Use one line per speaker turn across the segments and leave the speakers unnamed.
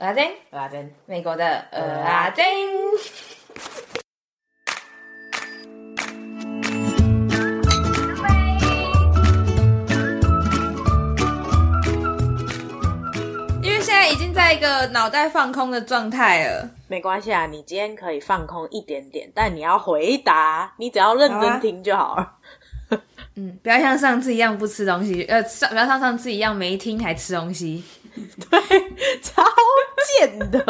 阿珍，
阿珍，
美国的呃阿珍。因为现在已经在一个脑袋放空的状态了。
没关系啊，你今天可以放空一点点，但你要回答，你只要认真听就好了。好啊、
嗯，不要像上次一样不吃东西，呃，上不要像上次一样没听还吃东西。
对，超贱的。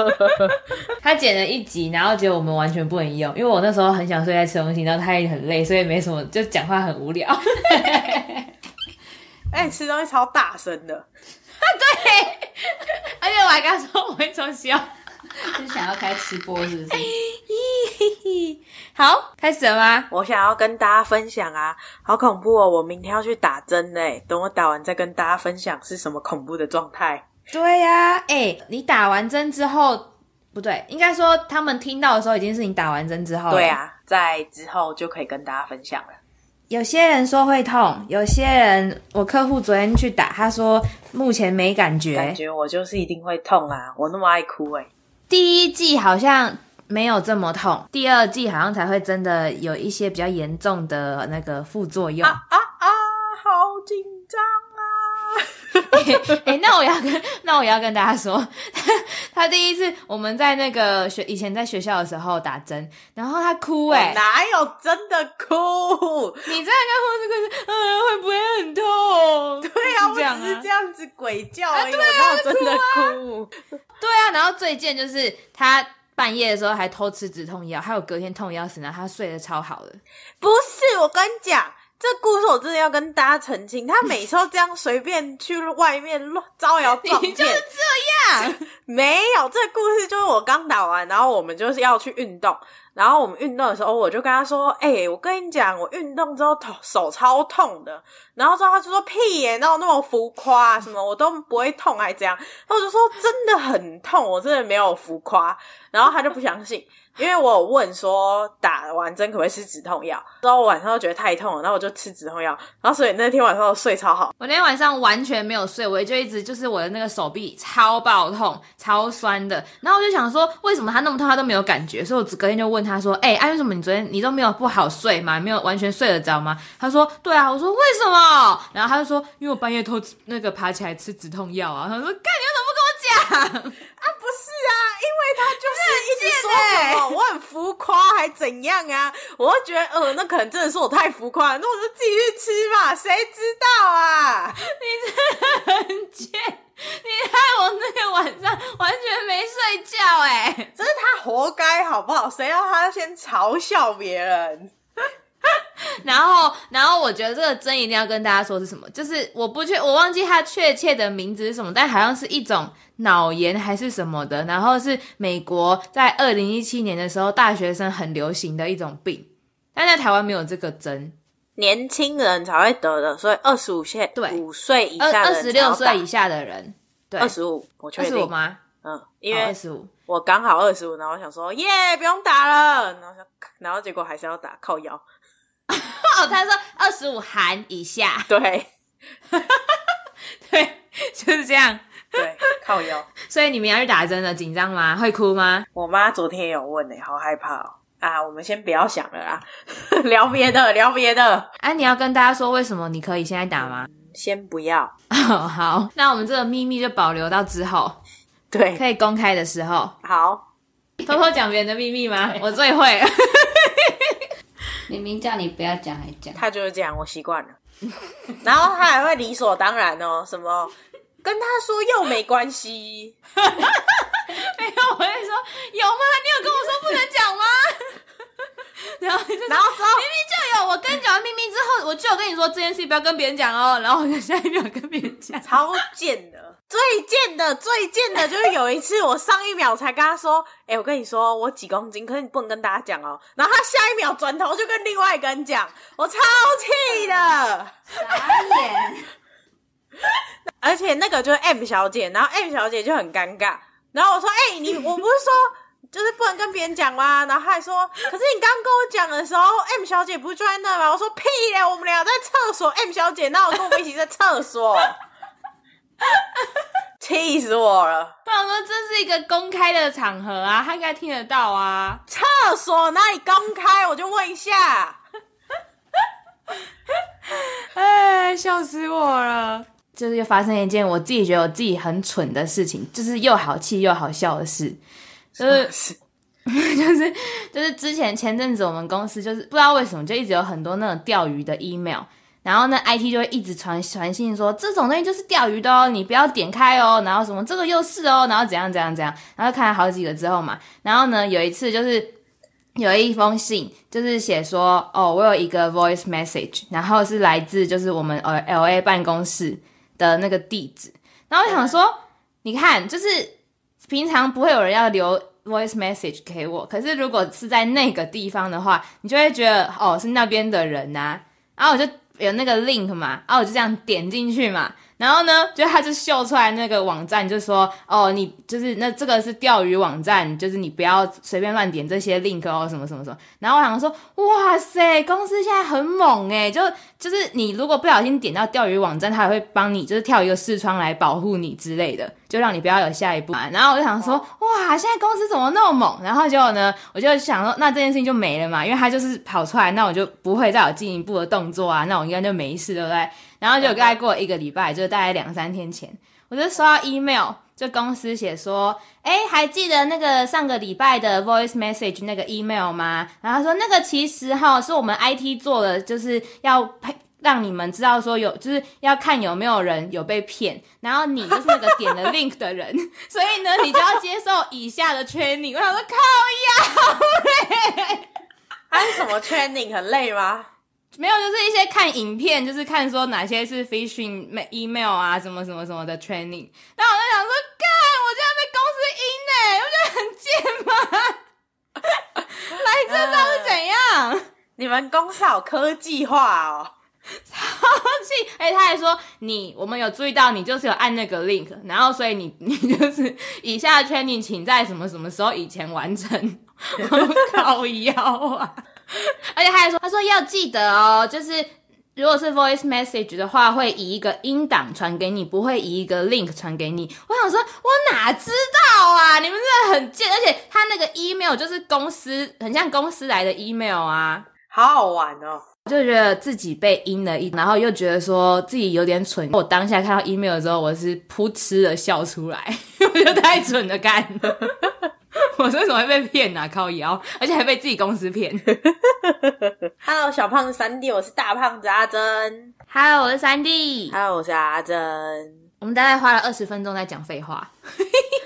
他剪了一集，然后结果我们完全不能用，因为我那时候很想睡在吃东西，然后他也很累，所以没什么，就讲话很无聊。
哎、欸，吃东西超大声的。
对，而且我还跟他说我会重笑，是想要开吃播是不是？好，开始了吗？
我想要跟大家分享啊，好恐怖哦！我明天要去打针嘞，等我打完再跟大家分享是什么恐怖的状态。
对呀、啊，哎、欸，你打完针之后，不对，应该说他们听到的时候已经是你打完针之后了。
对啊，在之后就可以跟大家分享了。
有些人说会痛，有些人，我客户昨天去打，他说目前没感觉。
感觉我就是一定会痛啊！我那么爱哭哎、欸。
第一季好像没有这么痛，第二季好像才会真的有一些比较严重的那个副作用。
啊啊啊！好紧张啊！
哎、欸欸，那我要跟那我要跟大家说，他，他第一次我们在那个学以前在学校的时候打针，然后他哭哎、欸，
哪有真的哭？
你在跟护士说，嗯、呃，会不会很痛？
对啊，我只是这样子鬼叫而已，没有、啊、真的哭。
对啊，然后最贱就是他半夜的时候还偷吃止痛药，还有隔天痛要死，然后他睡得超好的。
不是，我跟你讲。这故事我真的要跟大家澄清，他每次都这样随便去外面乱招摇撞骗，
你就是这样。
没有，这个故事就是我刚打完，然后我们就是要去运动，然后我们运动的时候，我就跟他说：“哎、欸，我跟你讲，我运动之后头手超痛的。”然后之后他就说：“屁耶，哪有那么浮夸？什么我都不会痛，还这样？”然后我就说：“真的很痛，我真的没有浮夸。”然后他就不相信。因为我有问说打完针可不可以吃止痛药，之后我晚上都觉得太痛了，然后我就吃止痛药，然后所以那天晚上我睡超好。
我那天晚上完全没有睡，我就一直就是我的那个手臂超爆痛、超酸的，然后我就想说为什么他那么痛他都没有感觉，所以我隔天就问他说：“哎、欸，哎、为什么你昨天你都没有不好睡吗？没有完全睡得着吗？”他说：“对啊。”我说：“为什么？”然后他就说：“因为我半夜偷那个爬起来吃止痛药啊。”他说：“干，你为什么不跟我讲？”
啊，不是啊，因为他就是一直说什么我很浮夸还怎样啊？我就觉得，呃，那可能真的是我太浮夸，那我就自己去吃吧，谁知道啊？
你真的很贱，你害我那个晚上完全没睡觉，哎，
这是他活该好不好？谁要他先嘲笑别人？
然后，然后我觉得这个针一定要跟大家说是什么，就是我不确，我忘记它确切的名字是什么，但好像是一种脑炎还是什么的。然后是美国在二零一七年的时候，大学生很流行的一种病，但在台湾没有这个针，
年轻人才会得的，所以二十五岁对五岁以下的
二十六岁以下的人，对
二十五，我确定二十五
吗？
嗯，因为二十五，我刚好二十五，然后我想说耶，不用打了，然后然后结果还是要打，靠腰。
哦，他说二十五含以下，
对，
对，就是这样，
对，靠腰。
所以你们要去打针了，紧张吗？会哭吗？
我妈昨天有问呢，好害怕哦。啊，我们先不要想了啦，聊别的，聊别的。
哎、啊，你要跟大家说为什么你可以现在打吗？
先不要。
哦，好，那我们这个秘密就保留到之后，
对，
可以公开的时候。
好，
偷偷讲别人的秘密吗？我最会。
明明叫你不要讲，还讲。
他就是这样，我习惯了。然后他还会理所当然哦，什么跟他说又没关系。
没有，我跟你说有吗？你有跟我说不能讲吗？然后就然后之后明明就有，我跟你讲完秘密之后，我就有跟你说这件事不要跟别人讲哦。然后我就下一秒跟别人讲，
超贱的。最贱的，最贱的就是有一次，我上一秒才跟他说：“哎、欸，我跟你说，我几公斤，可是你不能跟大家讲哦。”然后他下一秒转头就跟另外一个人讲，我超气的，
傻眼。
而且那个就是 M 小姐，然后 M 小姐就很尴尬。然后我说：“哎、欸，你我不是说就是不能跟别人讲吗？”然后他还说：“可是你刚跟我讲的时候，M 小姐不是就在那吗？”我说：“屁嘞，我们俩在厕所，M 小姐那我跟我们一起在厕所？” 气死我了！
不然说这是一个公开的场合啊，他应该听得到啊。
厕所哪里公开？我就问一下。
哎，笑死我了！就是又发生一件我自己觉得我自己很蠢的事情，就是又好气又好笑的事，就是 就是就是之前前阵子我们公司就是不知道为什么就一直有很多那种钓鱼的 email，然后呢 IT 就会一直传传信说这种东西就是钓鱼的哦，你不要点开哦，然后什么这个又是哦，然后怎样怎样怎样，然后看了好几个之后嘛，然后呢有一次就是。有一封信，就是写说，哦，我有一个 voice message，然后是来自就是我们呃 LA 办公室的那个地址。然后我想说，你看，就是平常不会有人要留 voice message 给我，可是如果是在那个地方的话，你就会觉得哦是那边的人呐、然后我就有那个 link 嘛，然后我就这样点进去嘛。然后呢，就他就秀出来那个网站，就说哦，你就是那这个是钓鱼网站，就是你不要随便乱点这些 link 哦，什么什么什么。然后我想说，哇塞，公司现在很猛诶，就就是你如果不小心点到钓鱼网站，他也会帮你就是跳一个视窗来保护你之类的，就让你不要有下一步。然后我就想说，哇，现在公司怎么那么猛？然后结果呢，我就想说，那这件事情就没了嘛，因为他就是跑出来，那我就不会再有进一步的动作啊，那我应该就没事，对不对？然后就大概过一个礼拜，就大概两三天前，我就收到 email，就公司写说，诶，还记得那个上个礼拜的 voice message 那个 email 吗？然后说那个其实哈是我们 IT 做的，就是要配让你们知道说有，就是要看有没有人有被骗，然后你就是那个点了 link 的人，所以呢你就要接受以下的 training。我想说靠腰嘞，
还是什么 training 很累吗？
没有，就是一些看影片，就是看说哪些是 phishing email 啊，什么什么什么的 training。然后我就想说，干，我竟然被公司阴呢，我觉得很贱吗？来这到底是怎样？
呃，你们公司好科技化哦，
超气！哎，他还说你，我们有注意到你就是有按那个 link，然后所以你 你就是以下的 training，请在什么什么时候以前完成。我靠腰啊！而且他还说，他说要记得哦，就是如果是 voice message 的话，会以一个音档传给你，不会以一个 link 传给你。我想说，我哪知道啊？你们真的很贱！而且他那个 email 就是公司，很像公司来的 email 啊，
好好玩哦！
我就觉得自己被阴了一，然后又觉得说自己有点蠢。我当下看到 email 的时候，我是噗嗤的笑出来，我觉得太蠢了，干。我为什么会被骗啊？靠腰，而且还被自己公司骗。
Hello，小胖子三弟，我是大胖子阿珍。
Hello，我是三弟。
Hello，我是阿珍。
我们大概花了二十分钟在讲废话，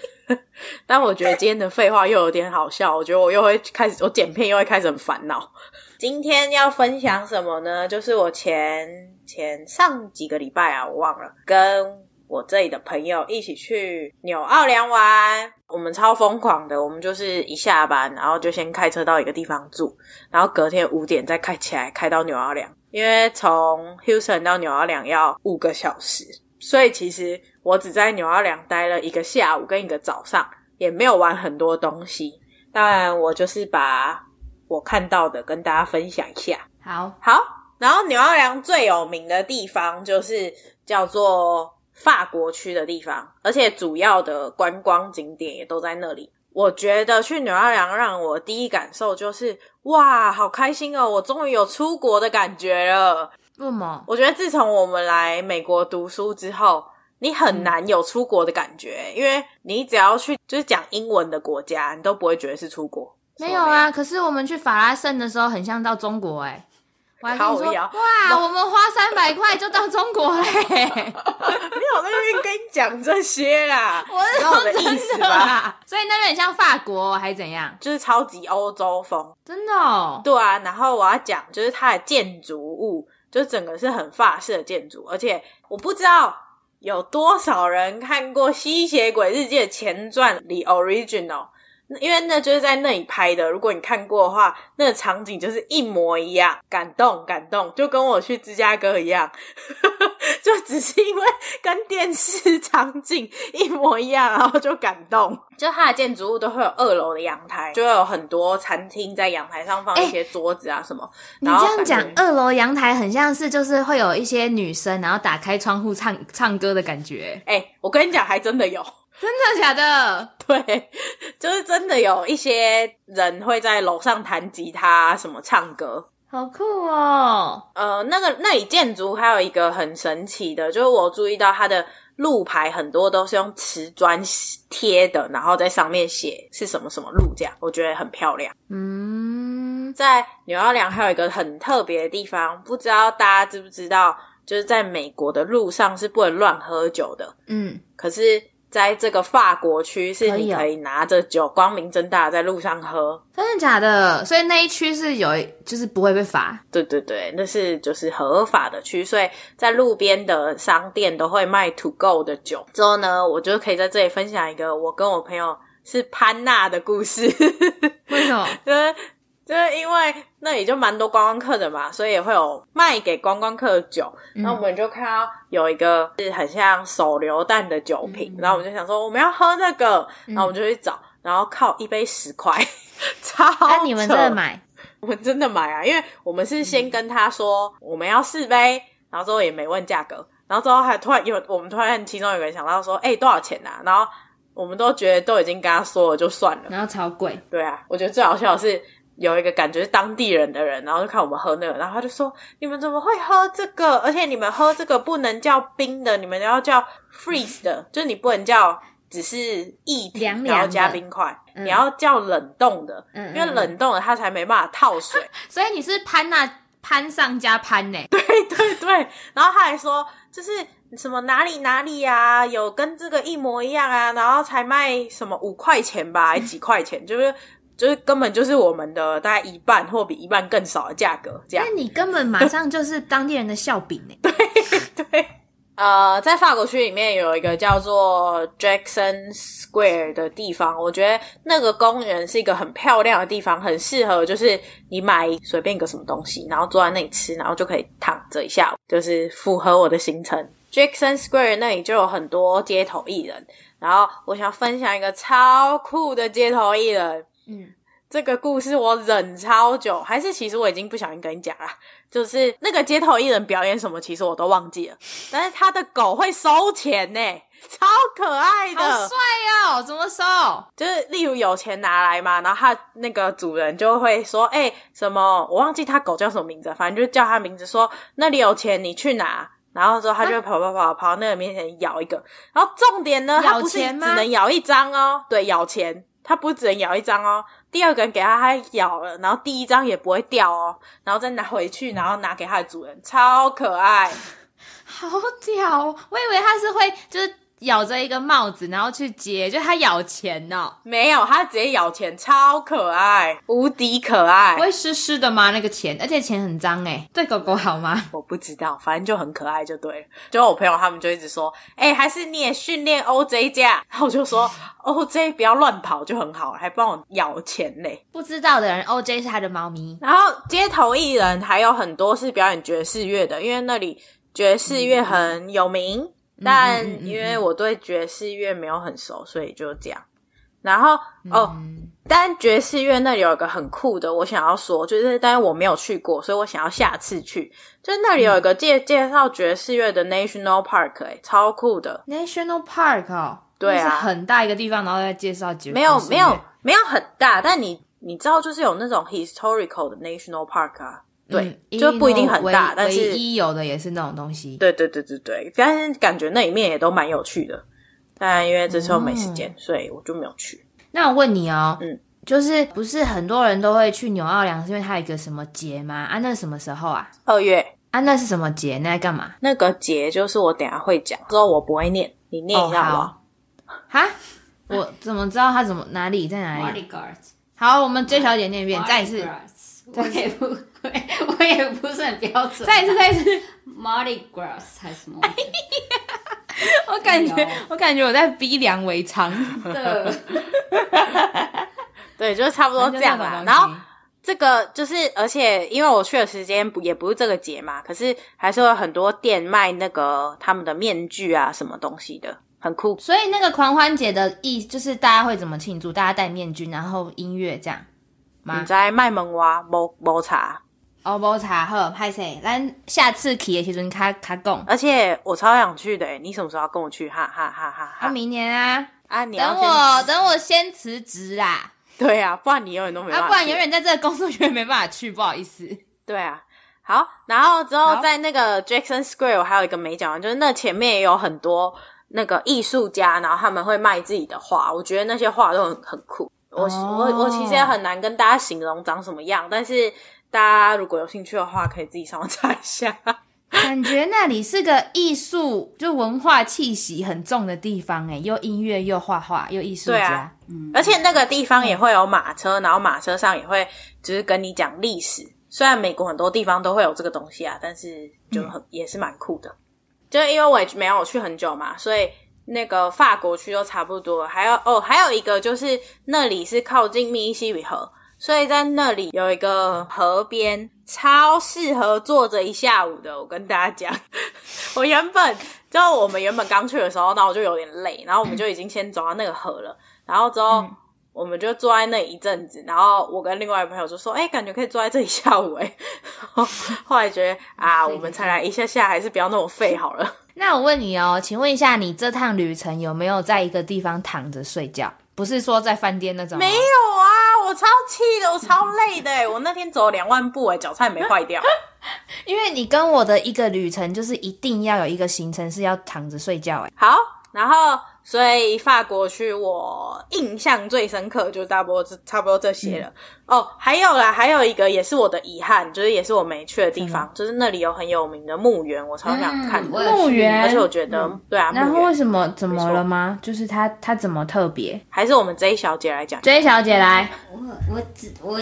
但我觉得今天的废话又有点好笑。我觉得我又会开始，我剪片又会开始很烦恼。今天要分享什么呢？就是我前前上几个礼拜啊，我忘了跟。我这里的朋友一起去纽奥良玩，我们超疯狂的。我们就是一下班，然后就先开车到一个地方住，然后隔天五点再开起来开到纽奥良。因为从 Houston 到纽奥良要五个小时，所以其实我只在纽奥良待了一个下午跟一个早上，也没有玩很多东西。当然，我就是把我看到的跟大家分享一下。
好，
好。然后纽奥良最有名的地方就是叫做。法国区的地方，而且主要的观光景点也都在那里。我觉得去纽奥良让我第一感受就是，哇，好开心哦！我终于有出国的感觉了。
为什么？
我觉得自从我们来美国读书之后，你很难有出国的感觉，嗯、因为你只要去就是讲英文的国家，你都不会觉得是出国。
没有啊，可是我们去法拉盛的时候，很像到中国哎。我还跟哇，我们花三百块就到中国嘞！没
有那边跟你讲这些啦，
我是说真的啦。所以那边很像法国还是怎样？
就是超级欧洲风，
真的哦。
对啊，然后我要讲就是它的建筑物，就整个是很法式的建筑，而且我不知道有多少人看过《吸血鬼日记》的前传《The Original》。因为那就是在那里拍的。如果你看过的话，那个场景就是一模一样，感动感动，就跟我去芝加哥一样，就只是因为跟电视场景一模一样，然后就感动。就它的建筑物都会有二楼的阳台，就会有很多餐厅在阳台上放一些桌子啊什么。欸、
你这样讲，二楼阳台很像是就是会有一些女生，然后打开窗户唱唱歌的感觉。
哎、欸，我跟你讲，还真的有。
真的假的？
对，就是真的有一些人会在楼上弹吉他，什么唱歌，
好酷哦。
呃，那个那里建筑还有一个很神奇的，就是我注意到它的路牌很多都是用瓷砖贴的，然后在上面写是什么什么路这样，我觉得很漂亮。
嗯，
在纽奥良还有一个很特别的地方，不知道大家知不知道，就是在美国的路上是不能乱喝酒的。
嗯，
可是。在这个法国区，是你可以拿着酒光明正大在路上喝，
真的假的？所以那一区是有，就是不会被罚。
对对对，那是就是合法的区，所以在路边的商店都会卖 to go 的酒。之后呢，我就可以在这里分享一个我跟我朋友是潘娜的故事。
为什么？
就是就是因为那里就蛮多观光客的嘛，所以也会有卖给观光客的酒。然后我们就看到有一个是很像手榴弹的酒瓶，嗯、然后我们就想说我们要喝那个，然后我们就去找，然后靠一杯十块，超扯！
那你们真的买？
我们真的买啊，因为我们是先跟他说我们要四杯，然后之后也没问价格，然后之后还突然有我们突然其中有个人想到说，哎、欸，多少钱啊？然后我们都觉得都已经跟他说了，就算了。
然后超贵。
对啊，我觉得最好笑的是。有一个感觉是当地人的人，然后就看我们喝那个，然后他就说：“你们怎么会喝这个？而且你们喝这个不能叫冰的，你们要叫 freeze 的，就是你不能叫只是液体，然后加冰块，嗯、你要叫冷冻的，嗯嗯，因为冷冻的它才没办法套水。
所以你是潘那潘上加潘呢？
对对对。然后他还说，就是什么哪里哪里啊，有跟这个一模一样啊，然后才卖什么五块钱吧，还几块钱，就是。”就是根本就是我们的大概一半或比一半更少的价格，这样。
那你根本马上就是当地人的笑柄呢。
对对，呃，在法国区里面有一个叫做 Jackson Square 的地方，我觉得那个公园是一个很漂亮的地方，很适合就是你买随便一个什么东西，然后坐在那里吃，然后就可以躺着一下午，就是符合我的行程。Jackson Square 那里就有很多街头艺人，然后我想分享一个超酷的街头艺人。
嗯，
这个故事我忍超久，还是其实我已经不小心跟你讲了，就是那个街头艺人表演什么，其实我都忘记了。但是他的狗会收钱呢，超可爱的，
好帅哦！怎么收？
就是例如有钱拿来嘛，然后他那个主人就会说：“哎，什么？我忘记他狗叫什么名字，反正就叫他名字，说那里有钱，你去拿。”然后之后他就会跑跑跑跑 到那个面前咬一个。然后重点呢，他不是只能咬一张哦，对，咬钱。它不只能咬一张哦，第二个人给他，他咬了，然后第一张也不会掉哦，然后再拿回去，然后拿给它的主人，超可爱，
好屌！我以为它是会就是。咬着一个帽子，然后去接，就它咬钱哦。
没有，它直接咬钱，超可爱，无敌可爱。
不会湿湿的吗？那个钱，而且钱很脏诶。对狗狗好吗？
我不知道，反正就很可爱就对了。就我朋友他们就一直说，哎、欸，还是你也训练 OJ 这样。然后我就说，OJ 不要乱跑就很好，还帮我咬钱嘞。
不知道的人，OJ 是他的猫咪。
然后街头艺人还有很多是表演爵士乐的，因为那里爵士乐很有名。嗯但因为我对爵士乐没有很熟，所以就这样。然后哦，但爵士乐那里有一个很酷的，我想要说，就是但是我没有去过，所以我想要下次去。就那里有一个介介绍爵士乐的 National Park，诶，超酷的
National Park 哦，
对啊，
很大一个地方，然后再介绍爵士乐。
没有没有没有很大，但你你知道，就是有那种 historical 的 National Park 啊。对，嗯、就不一定很大，但是唯
一有的也是那种东西。
对对对对对，但是感觉那里面也都蛮有趣的。但因为这次我没时间，嗯、所以我就没有去。
那我问你哦，
嗯，
就是不是很多人都会去纽奥良，是因为它有一个什么节吗？啊，那是什么时候啊？
二月。
啊，那是什么节？那在干嘛？
那个节就是我等下会讲，之后我不会念，你念一下好不好？
哈？我怎么知道它怎么哪里在哪里？好，我们 J 小姐念一遍，再一次。
我也不会，我也不是很标准。
再一次，再一次
，Mardi Gras 还是什么？
我感觉，我感觉我在逼良为娼。
的
对，就是差不多这样啦。然后这个就是，而且因为我去的时间不也不是这个节嘛，可是还是会有很多店卖那个他们的面具啊，什么东西的，很酷。
所以那个狂欢节的意思就是大家会怎么庆祝？大家戴面具，然后音乐这样吗？
你在卖萌娃摸摸茶
哦，摸茶好，拍谁？咱下次去的时阵卡卡讲。
而且我超想去的，你什么时候要跟我去？哈哈哈哈哈！
啊，明年啊
啊！你
等我等我先辞职啦。
对啊，不然你永远都没办法。
啊，不然永远在这个工作圈没办法去，不好意思。
对啊，好，然后之后在那个 Jackson Square，我还有一个没讲完，就是那前面也有很多那个艺术家，然后他们会卖自己的画，我觉得那些画都很很酷。我、oh. 我我其实也很难跟大家形容长什么样，但是。大家如果有兴趣的话，可以自己上网查一下。
感觉那里是个艺术，就文化气息很重的地方，诶，又音乐又画画又艺术家。啊，
嗯，而且那个地方也会有马车，然后马车上也会就是跟你讲历史。虽然美国很多地方都会有这个东西啊，但是就很、嗯、也是蛮酷的。就因为我也没有去很久嘛，所以那个法国区都差不多。还有哦，还有一个就是那里是靠近密西西比河。所以在那里有一个河边，超适合坐着一下午的。我跟大家讲，我原本就我们原本刚去的时候，那我就有点累，然后我们就已经先走到那个河了，然后之后我们就坐在那一阵子，然后我跟另外一个朋友就说：“哎、欸，感觉可以坐在这里下午。”哎，后来觉得啊，我们才来一下下，还是不要那么废好了。
那我问你哦，请问一下，你这趟旅程有没有在一个地方躺着睡觉？不是说在饭店那种？
没有啊，我超气的，我超累的。我那天走了两万步，哎，脚差点没坏掉。
因为你跟我的一个旅程，就是一定要有一个行程是要躺着睡觉，哎。
好，然后。所以法国区我印象最深刻就差不多这差不多这些了、嗯、哦，还有啦，还有一个也是我的遗憾，就是也是我没去的地方，嗯、就是那里有很有名的墓园，我超想看的
墓园，
而且我觉得、嗯、对啊。
然后为什么怎么了吗？就是它它怎么特别？
还是我们 J 小姐来讲
？J 小姐来，
我我只我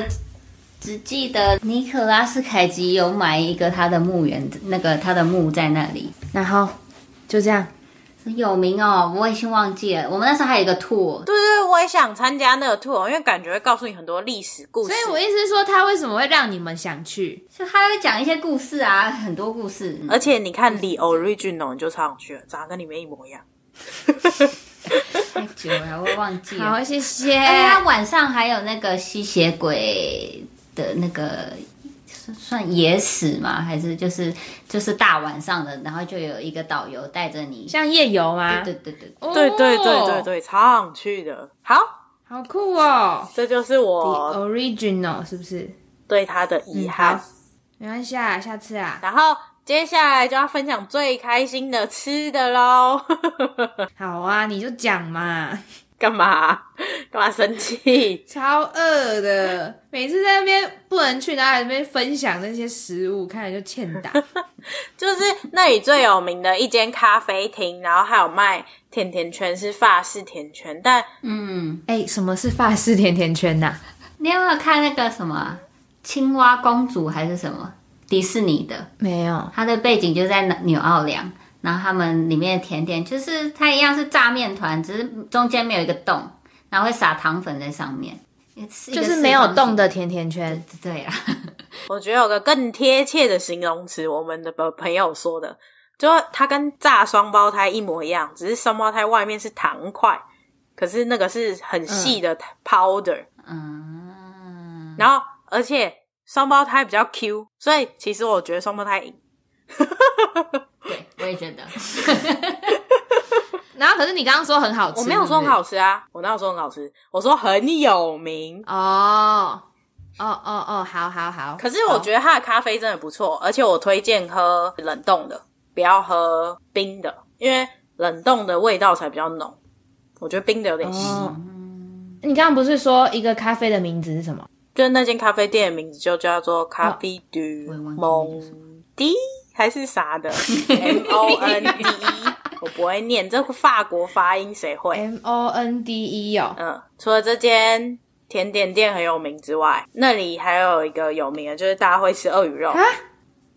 只记得尼可拉斯凯奇有买一个他的墓园，那个他的墓在那里，
然后就这样。
很有名哦，我已经忘记了。我们那时候还有一个 tour，
对对，我也想参加那个 tour，因为感觉会告诉你很多历史故事。
所以我意思是说，他为什么会让你们想去？
就他会讲一些故事啊，很多故事。
而且你看 The Original，你就超想去了，长得跟你们一模一样。
太久了，我忘记了。
好，
谢谢。他晚上还有那个吸血鬼的那个。算野史吗？还是就是就是大晚上的，然后就有一个导游带着你，
像夜游吗？
对对对
对，对对对对对，超想去的。好，
好酷哦！
这就是我
The original 是不是？
对他的遗憾。
没关系啊，下次啊。
然后接下来就要分享最开心的吃的喽。
好啊，你就讲嘛。
干嘛？干嘛生气？
超饿的，每次在那边不能去，然后在那边分享那些食物，看着就欠打。
就是那里最有名的一间咖啡厅，然后还有卖甜甜圈，是法式甜圈。但
嗯，哎、欸，什么是法式甜甜圈呐、啊？
你有没有看那个什么青蛙公主还是什么迪士尼的？
没有，
它的背景就在纽奥良。然后他们里面的甜点就是它一样是炸面团，只是中间没有一个洞，然后会撒糖粉在上面，
就是没有洞的甜甜圈。
对呀，
我觉得有个更贴切的形容词，我们的朋友说的，就它跟炸双胞胎一模一样，只是双胞胎外面是糖块，可是那个是很细的 powder。嗯，然后而且双胞胎比较 Q，所以其实我觉得双胞胎赢。
对，我也觉得。
然后，可是你刚刚说很好吃，
我没有说很好吃啊，我哪有说很好吃？我说很有名
哦，哦哦哦，好好好。
可是我觉得它的咖啡真的不错，而且我推荐喝冷冻的，不要喝冰的，因为冷冻的味道才比较浓。我觉得冰的有点稀。
哦，你刚刚不是说一个咖啡的名字是什么？
就是那间咖啡店的名字就叫做咖啡杜蒙迪。还是啥的，M O N D E，我不会念这个法国发音，谁会
？M O N D E 哦，
嗯，除了这间甜点店很有名之外，那里还有一个有名的，就是大家会吃鳄鱼肉啊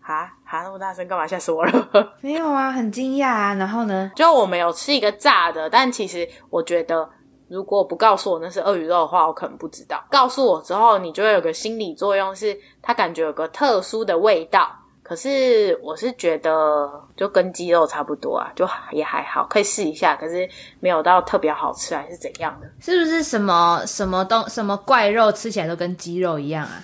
哈哈，那么大声干嘛？吓死我了！
没有啊，很惊讶啊。然后呢，
就我们有吃一个炸的，但其实我觉得如果不告诉我那是鳄鱼肉的话，我可能不知道。告诉我之后，你就会有个心理作用，是它感觉有个特殊的味道。可是我是觉得就跟鸡肉差不多啊，就也还好，可以试一下。可是没有到特别好吃，还是怎样的？
是不是什么什么东什么怪肉吃起来都跟鸡肉一样啊？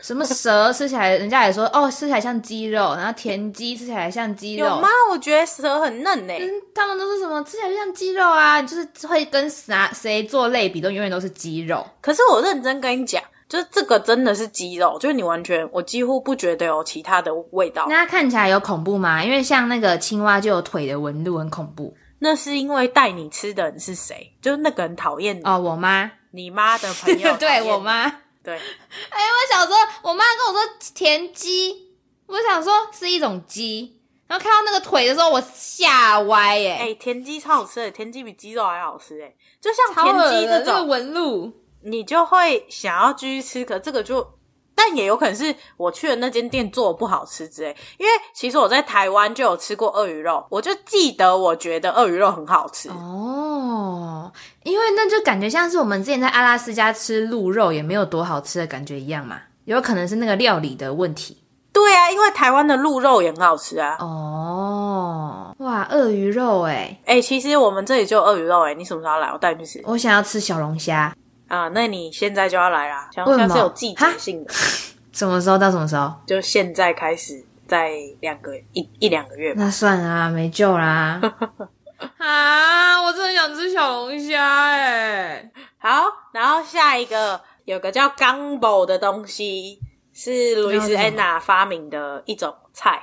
什么蛇吃起来，人家也说哦，吃起来像鸡肉，然后田鸡吃起来像鸡肉。
有吗？我觉得蛇很嫩呢。
嗯，他们都是什么吃起来就像鸡肉啊？就是会跟啥谁做类比，都永远都是鸡肉。
可是我认真跟你讲。就是这个真的是鸡肉，就是你完全我几乎不觉得有其他的味道。
那它看起来有恐怖吗？因为像那个青蛙就有腿的纹路，很恐怖。
那是因为带你吃的人是谁？就是那个人讨厌你
哦，我妈，
你妈的朋友，
对我妈，
对。
哎、欸，我小时候我妈跟我说田鸡，我想说是一种鸡，然后看到那个腿的时候，我吓歪耶。
哎、欸，田鸡超好吃的，田鸡比鸡肉还好吃哎，就像田鸡这种
这个纹路。
你就会想要继续吃，可这个就，但也有可能是我去的那间店做的不好吃之类。因为其实我在台湾就有吃过鳄鱼肉，我就记得我觉得鳄鱼肉很好吃
哦。因为那就感觉像是我们之前在阿拉斯加吃鹿肉也没有多好吃的感觉一样嘛，有可能是那个料理的问题。
对啊，因为台湾的鹿肉也很好吃啊。
哦，哇，鳄鱼肉哎
哎，其实我们这里就有鳄鱼肉哎，你什么时候来？我带你去吃。
我想要吃小龙虾。
啊，那你现在就要来啦！小龙虾是有季节性的，
什么时候到什么时候？
就现在开始，在两个一一两个月吧。
那算啦啊，没救啦！啊，我真的想吃小龙虾哎！
好，然后下一个有个叫 gumbo 的东西，是路易斯安娜发明的一种菜，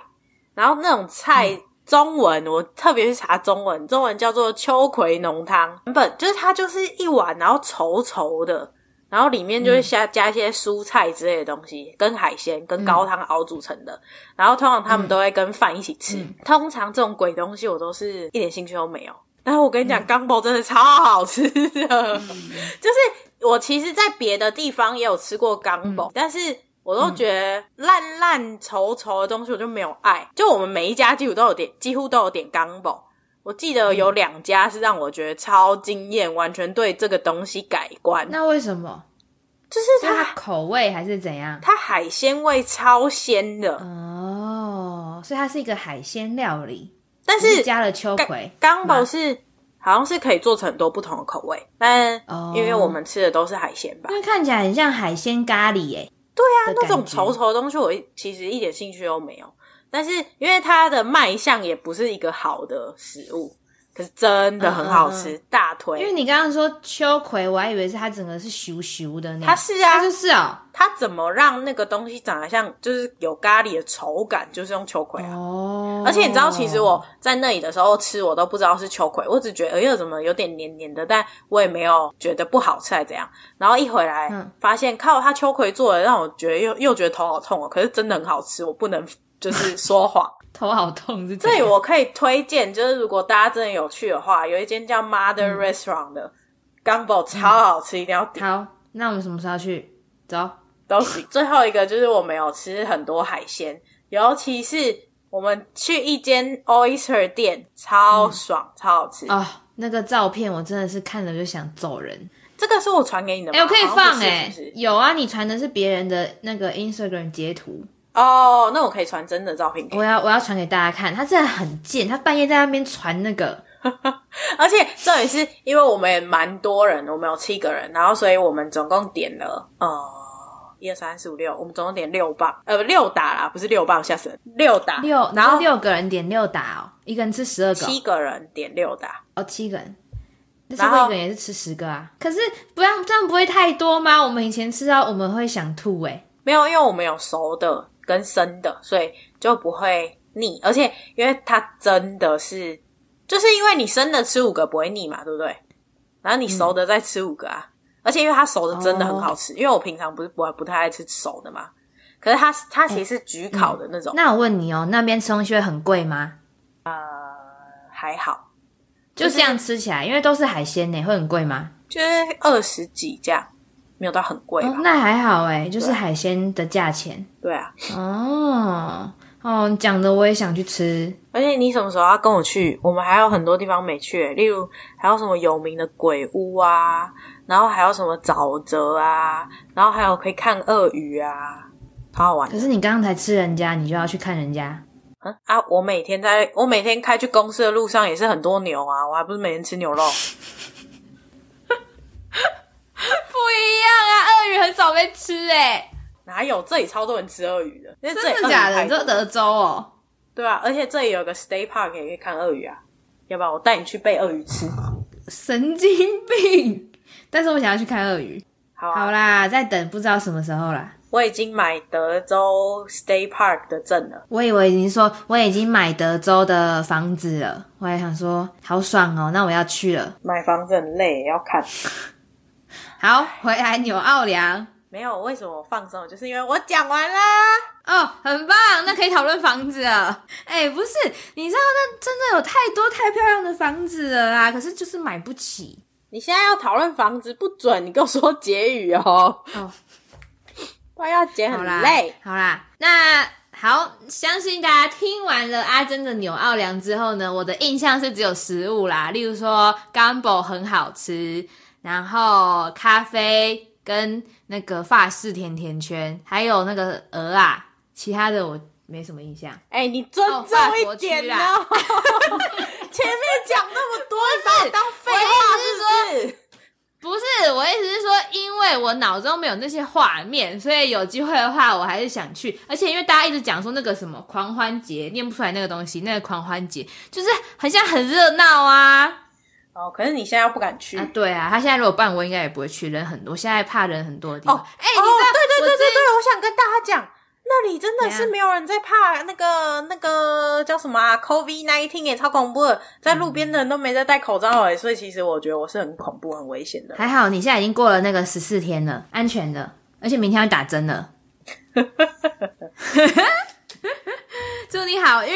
然后那种菜。嗯中文我特别是查中文，中文叫做秋葵浓汤，原本就是它就是一碗，然后稠稠的，然后里面就会加加一些蔬菜之类的东西，嗯、跟海鲜跟高汤熬组成的，然后通常他们都会跟饭一起吃。嗯、通常这种鬼东西我都是一点兴趣都没有，但是我跟你讲，冈宝、嗯、真的超好吃的，嗯、就是我其实，在别的地方也有吃过冈宝、嗯，但是。我都觉得烂烂稠稠的东西我就没有爱，就我们每一家几乎都有点，几乎都有点冈宝。我记得有两家是让我觉得超惊艳，完全对这个东西改观。
那为什么？
就是它
口味还是怎样？
它海鲜味超鲜的
哦，所以它是一个海鲜料理，
但是，
是加了秋葵。
冈宝是好像是可以做成很多不同的口味，但因为我们吃的都是海鲜吧，
因为看起来很像海鲜咖喱耶。
对啊，那种稠稠的东西我其实一点兴趣都没有。但是因为它的卖相也不是一个好的食物，可是真的很好吃，嗯、大腿。
因为你刚刚说秋葵，我还以为是它整个是咻咻的那，
它是啊，
它就是哦。
它怎么让那个东西长得像，就是有咖喱的稠感，就是用秋葵啊。
哦。
而且你知道，其实我在那里的时候吃，我都不知道是秋葵，我只觉得哎呦怎么有点黏黏的，但我也没有觉得不好吃还怎样。然后一回来，嗯、发现靠它秋葵做的，让我觉得又又觉得头好痛哦。可是真的很好吃，我不能。就是说谎，
头好痛是。
这里我可以推荐，就是如果大家真的有去的话，有一间叫 Mother Restaurant 的 Gumbo 超好吃，嗯、一定要点。
好，那我们什么时候去？走，
都行。最后一个就是我们有吃很多海鲜，尤其是我们去一间 Oyster 店，超爽，嗯、超好吃
哦。那个照片我真的是看了就想走人。
这个是我传给你的吗？
哎、欸，我可以放哎、欸，有啊，你传的是别人的那个 Instagram 截图。
哦，那我可以传真的照片给你。
我要我要传给大家看，他真的很贱，他半夜在那边传那个，
而且这也是因为我们也蛮多人，我们有七个人，然后所以我们总共点了呃一二三四五六，我们总共点六磅，呃六打啦，不是六磅，吓死人，六打。
六，然后六个人点六打哦，一个人吃十二个，
七个人点六打。
哦，七个人，然后一个人也是吃十个啊，可是不要这样不会太多吗？我们以前吃到我们会想吐哎、欸、
没有，因为我们有熟的。跟生的，所以就不会腻，而且因为它真的是，就是因为你生的吃五个不会腻嘛，对不对？然后你熟的再吃五个啊，嗯、而且因为它熟的真的很好吃，哦、因为我平常不是不不太爱吃熟的嘛，可是它它其实是焗烤的那种、欸嗯。那我问你哦，那边吃东西会很贵吗？呃，还好，
就这样吃起来，因为都是海鲜呢，会很贵吗？
就是二十几这样。没有到很贵吧？
哦，那还好哎，就是海鲜的价钱。
对啊。
哦，哦，讲的我也想去吃。
而且你什么时候要跟我去？我们还有很多地方没去，例如还有什么有名的鬼屋啊，然后还有什么沼泽啊，然后还有可以看鳄鱼啊，好好玩。
可是你刚刚才吃人家，你就要去看人家？
嗯啊！我每天在我每天开去公司的路上也是很多牛啊，我还不是每天吃牛肉。
不一样啊，鳄鱼很少被吃哎、欸。
哪有？这里超多人吃鳄鱼的，
真的假的？这德州哦，
对啊，而且这里有个 State Park 也可以看鳄鱼啊，要不要我带你去被鳄鱼吃？
神经病！但是我想要去看鳄鱼。
好啊，
好啦，再等不知道什么时候啦。
我已经买德州 State Park 的证了。
我以为你说我已经买德州的房子了，我还想说好爽哦，那我要去了。
买房子很累，要看。
好，回来纽奥良。
没有，为什么我放松？就是因为我讲完啦。
哦，很棒，那可以讨论房子了。哎，不是，你知道那真的有太多太漂亮的房子了啦，可是就是买不起。
你现在要讨论房子不准，你跟我说结语哦。哦，不然要结很累。
好啦，好啦，那好，相信大家听完了阿珍的纽奥良之后呢，我的印象是只有食物啦，例如说 Gumbo 很好吃，然后咖啡。跟那个法式甜甜圈，还有那个鹅啊，其他的我没什么印象。
哎、欸，你尊重一点啦、哦！前面讲那么多，你把我当废话是不是？
不是，我意思是说，因为我脑中没有那些画面，所以有机会的话，我还是想去。而且因为大家一直讲说那个什么狂欢节，念不出来那个东西，那个狂欢节就是很像很热闹啊。
哦，可是你现在又不敢去
啊？对啊，他现在如果办，我应该也不会去，人很多，现在怕人很多的地方。哦，哎、欸，
哦、
你知道？
对对对对对，我想跟大家讲，那里真的是没有人在怕那个那个叫什么啊？COVID-19 也超恐怖的，在路边的人都没在戴口罩哎、欸，所以其实我觉得我是很恐怖、很危险的。
还好你现在已经过了那个十四天了，安全的，而且明天要打针了。祝你好运！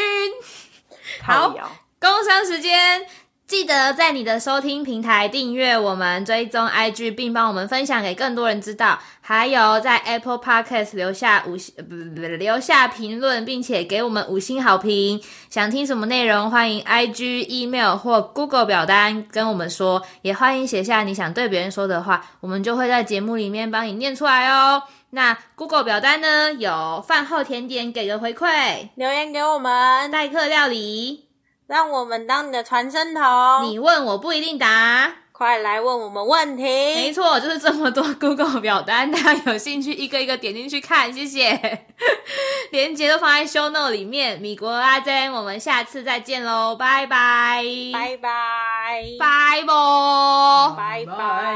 好，工商时间。记得在你的收听平台订阅我们，追踪 IG，并帮我们分享给更多人知道。还有在 Apple Podcast 留下五星，不不不，留下评论，并且给我们五星好评。想听什么内容，欢迎 IG、email 或 Google 表单跟我们说。也欢迎写下你想对别人说的话，我们就会在节目里面帮你念出来哦。那 Google 表单呢？有饭后甜点给个回馈，
留言给我们
代客料理。
让我们当你的传声筒。
你问我不一定答，
快来问我们问题。
没错，就是这么多 Google 表单，大家有兴趣一个一个点进去看，谢谢。链接都放在 Show Note 里面。米国阿珍，我们下次再见喽，拜拜，
拜拜，
拜拜，
拜拜。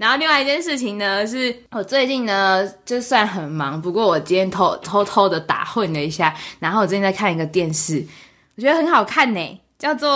然后另外一件事情呢，是我最近呢就算很忙，不过我今天偷偷偷的打混了一下，然后我最近在看一个电视。我觉得很好看呢，叫做？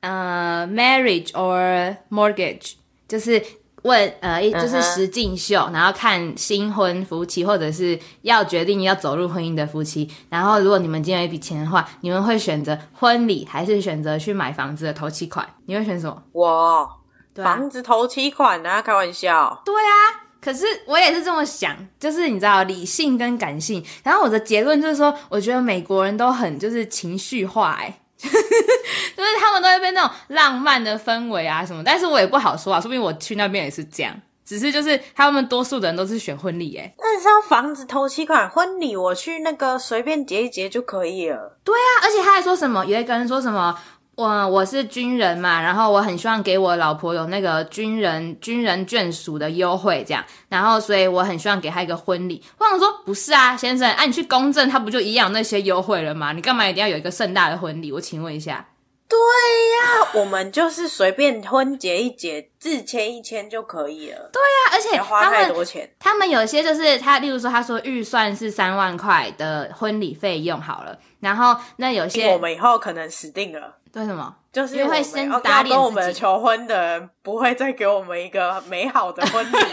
呃，Marriage or Mortgage，就是问呃，就是实境秀，uh -huh. 然后看新婚夫妻或者是要决定要走入婚姻的夫妻，然后如果你们今天有一笔钱的话，你们会选择婚礼还是选择去买房子的头期款？你会选什么？
我，房子头期款啊，开玩笑。
对啊。可是我也是这么想，就是你知道理性跟感性，然后我的结论就是说，我觉得美国人都很就是情绪化，哎，就是他们都会被那种浪漫的氛围啊什么，但是我也不好说啊，说不定我去那边也是这样，只是就是他们多数的人都是选婚礼，哎，
但是要房子头期款，婚礼我去那个随便结一结就可以了。
对啊，而且他还说什么，有一个人说什么。我我是军人嘛，然后我很希望给我老婆有那个军人军人眷属的优惠，这样，然后所以我很希望给她一个婚礼。我想说，不是啊，先生，啊你去公证，他不就一样那些优惠了吗？你干嘛一定要有一个盛大的婚礼？我请问一下。
对呀、啊，我们就是随便婚结一结，字签一签就可以了。
对呀、啊，而且
要花太多钱。
他们有些就是他，例如说，他说预算是三万块的婚礼费用好了，然后那有些
我们以后可能死定了。
为什么？
就是因为会先打脸跟我们求婚的人不会再给我们一个美好的婚礼。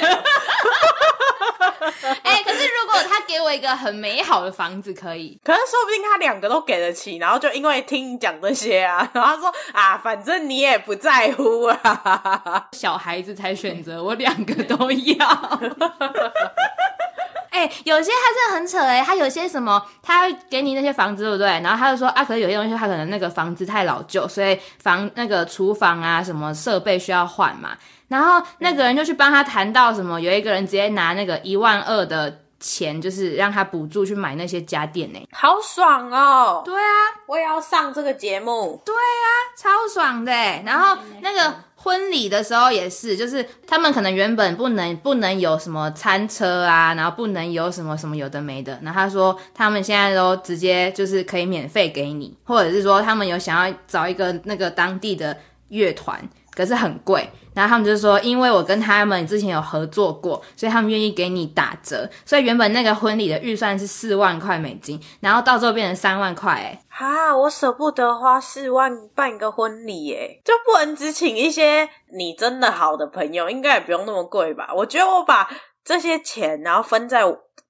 哎、欸，可是如果他给我一个很美好的房子，可以？
可是说不定他两个都给得起，然后就因为听你讲这些啊，然后他说啊，反正你也不在乎啊，
小孩子才选择，我两个都要。哎、欸，有些他真的很扯哎、欸，他有些什么，他会给你那些房子，对不对？然后他就说啊，可是有些东西他可能那个房子太老旧，所以房那个厨房啊什么设备需要换嘛。然后那个人就去帮他谈到什么，有一个人直接拿那个一万二的钱，就是让他补助去买那些家电呢、欸，
好爽哦！
对啊，
我也要上这个节目。
对啊，超爽的、欸。然后那个婚礼的时候也是，就是他们可能原本不能不能有什么餐车啊，然后不能有什么什么有的没的。然后他说他们现在都直接就是可以免费给你，或者是说他们有想要找一个那个当地的乐团。可是很贵，然后他们就说，因为我跟他们之前有合作过，所以他们愿意给你打折。所以原本那个婚礼的预算是四万块美金，然后到最后变成三万块，哎，
哈，我舍不得花四万办个婚礼，哎，就不能只请一些你真的好的朋友，应该也不用那么贵吧？我觉得我把这些钱，然后分在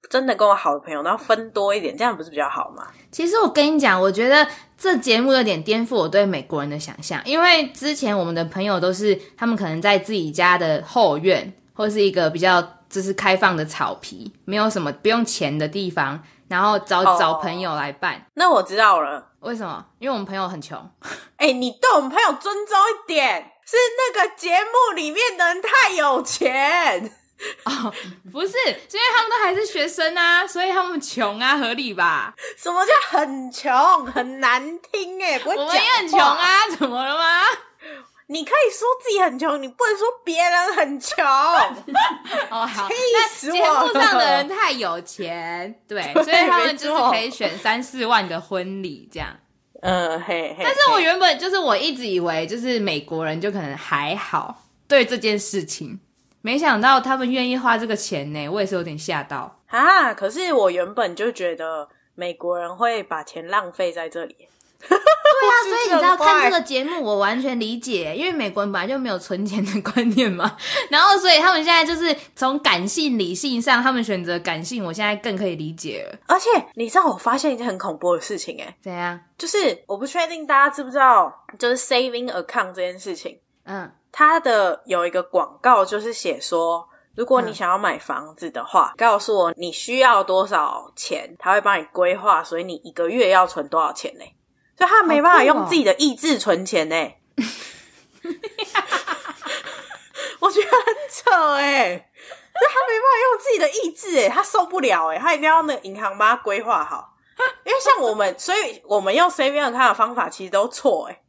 真的跟我好的朋友，然后分多一点，这样不是比较好吗？
其实我跟你讲，我觉得。这节目有点颠覆我对美国人的想象，因为之前我们的朋友都是他们可能在自己家的后院，或是一个比较就是开放的草皮，没有什么不用钱的地方，然后找、oh, 找朋友来办。
那我知道了，
为什么？因为我们朋友很穷。
哎、欸，你对我们朋友尊重一点，是那个节目里面的人太有钱。
哦，不是，是因为他们都还是学生啊，所以他们穷啊，合理吧？
什么叫很穷？很难听 哎。
我们也很穷啊，怎么了吗？
你可以说自己很穷，你不能说别人很穷。
哦，好，那节目上的人太有钱，对，所以他们就是可以选三四万的婚礼这样。
嗯，嘿嘿。
但是我原本就是我一直以为，就是美国人就可能还好对这件事情。没想到他们愿意花这个钱呢，我也是有点吓到
啊！可是我原本就觉得美国人会把钱浪费在这里。
对啊，所以你知道看这个节目，我完全理解，因为美国人本来就没有存钱的观念嘛。然后，所以他们现在就是从感性、理性上，他们选择感性，我现在更可以理解了。
而且，你知道我发现一件很恐怖的事情，哎，
怎样？
就是我不确定大家知不知道，就是 saving account 这件事情，
嗯。
他的有一个广告，就是写说，如果你想要买房子的话，嗯、告诉我你需要多少钱，他会帮你规划，所以你一个月要存多少钱呢？所以他没办法用自己的意志存钱呢。哦、我觉得很扯哎，所以他没办法用自己的意志哎，他受不了哎，他一定要那个银行帮他规划好，因为像我们，所以我们用 saving account 的方法其实都错哎。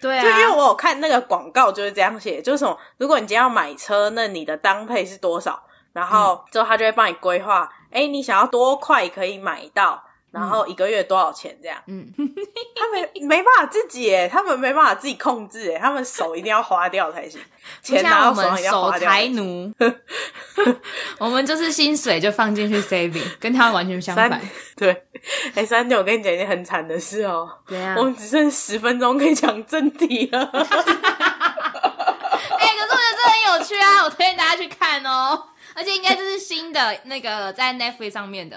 对啊，
就因为我有看那个广告，就是这样写，就是什么，如果你今天要买车，那你的当配是多少？然后之后他就会帮你规划，哎、嗯，你想要多快可以买到？然后一个月多少钱这样？嗯，他们 没办法自己诶，他们没办法自己控制诶，他们手一定要花掉才行。钱拿到手上要花掉。
守财奴，我们就是薪水就放进去 saving，跟他们完全相反。
对，哎，三姐，我跟你讲一件很惨的事哦。我们只剩十分钟可以讲正题了。哎，可是
我觉得这很有趣啊，我推荐大家去看哦。而且应该这是新的那个在 Netflix 上面的。